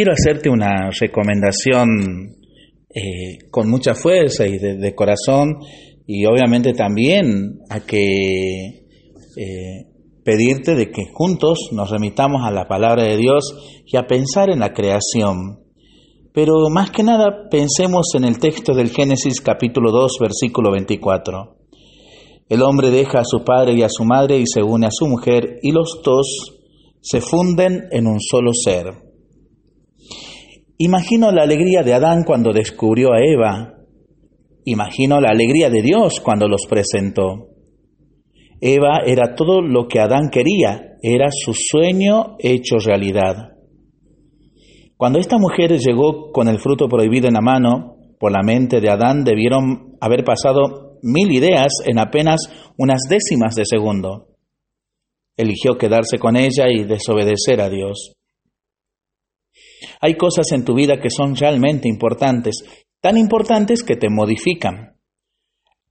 quiero hacerte una recomendación eh, con mucha fuerza y de, corazón y obviamente también a que eh, pedirte de que juntos nos remitamos a la palabra de Dios y a pensar en la creación. Pero más que nada pensemos en el texto del Génesis capítulo 2 versículo 24. El hombre deja a su padre y a su madre y se une a su mujer y los dos se funden en un solo ser. Imagino la alegría de Adán cuando descubrió a Eva. Imagino la alegría de Dios cuando los presentó. Eva era todo lo que Adán quería, era su sueño hecho realidad. Cuando esta mujer llegó con el fruto prohibido en la mano, por la mente de Adán debieron haber pasado mil ideas en apenas unas décimas de segundo. Eligió quedarse con ella y desobedecer a Dios. Hay cosas en tu vida que son realmente importantes, tan importantes que te modifican.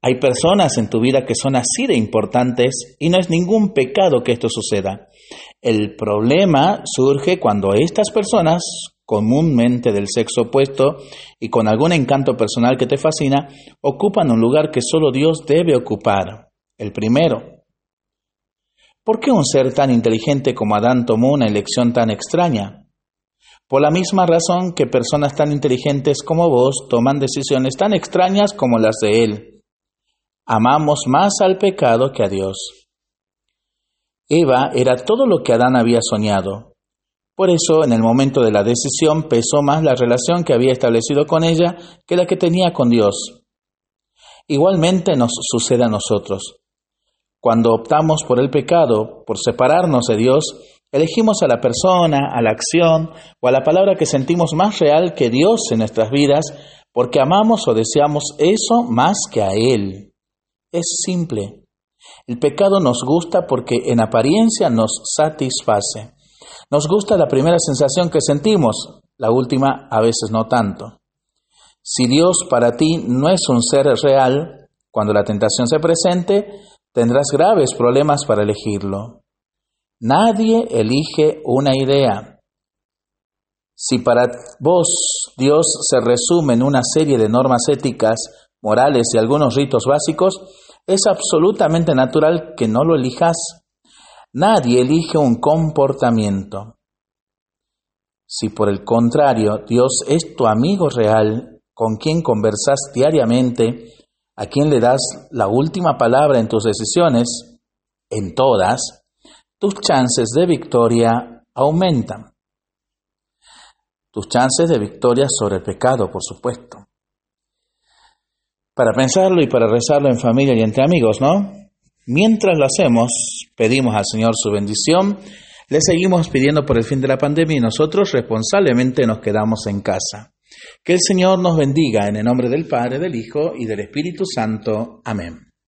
Hay personas en tu vida que son así de importantes y no es ningún pecado que esto suceda. El problema surge cuando estas personas, comúnmente del sexo opuesto y con algún encanto personal que te fascina, ocupan un lugar que solo Dios debe ocupar, el primero. ¿Por qué un ser tan inteligente como Adán tomó una elección tan extraña? Por la misma razón que personas tan inteligentes como vos toman decisiones tan extrañas como las de él amamos más al pecado que a Dios. Eva era todo lo que Adán había soñado. Por eso, en el momento de la decisión, pesó más la relación que había establecido con ella que la que tenía con Dios. Igualmente nos sucede a nosotros. Cuando optamos por el pecado, por separarnos de Dios, elegimos a la persona, a la acción o a la palabra que sentimos más real que Dios en nuestras vidas porque amamos o deseamos eso más que a Él. Es simple. El pecado nos gusta porque en apariencia nos satisface. Nos gusta la primera sensación que sentimos, la última a veces no tanto. Si Dios para ti no es un ser real, cuando la tentación se presente, tendrás graves problemas para elegirlo. Nadie elige una idea. Si para vos Dios se resume en una serie de normas éticas morales y algunos ritos básicos, es absolutamente natural que no lo elijas. Nadie elige un comportamiento. Si por el contrario Dios es tu amigo real, con quien conversas diariamente, a quien le das la última palabra en tus decisiones, en todas, tus chances de victoria aumentan. Tus chances de victoria sobre el pecado, por supuesto para pensarlo y para rezarlo en familia y entre amigos, ¿no? Mientras lo hacemos, pedimos al Señor su bendición, le seguimos pidiendo por el fin de la pandemia y nosotros responsablemente nos quedamos en casa. Que el Señor nos bendiga en el nombre del Padre, del Hijo y del Espíritu Santo. Amén.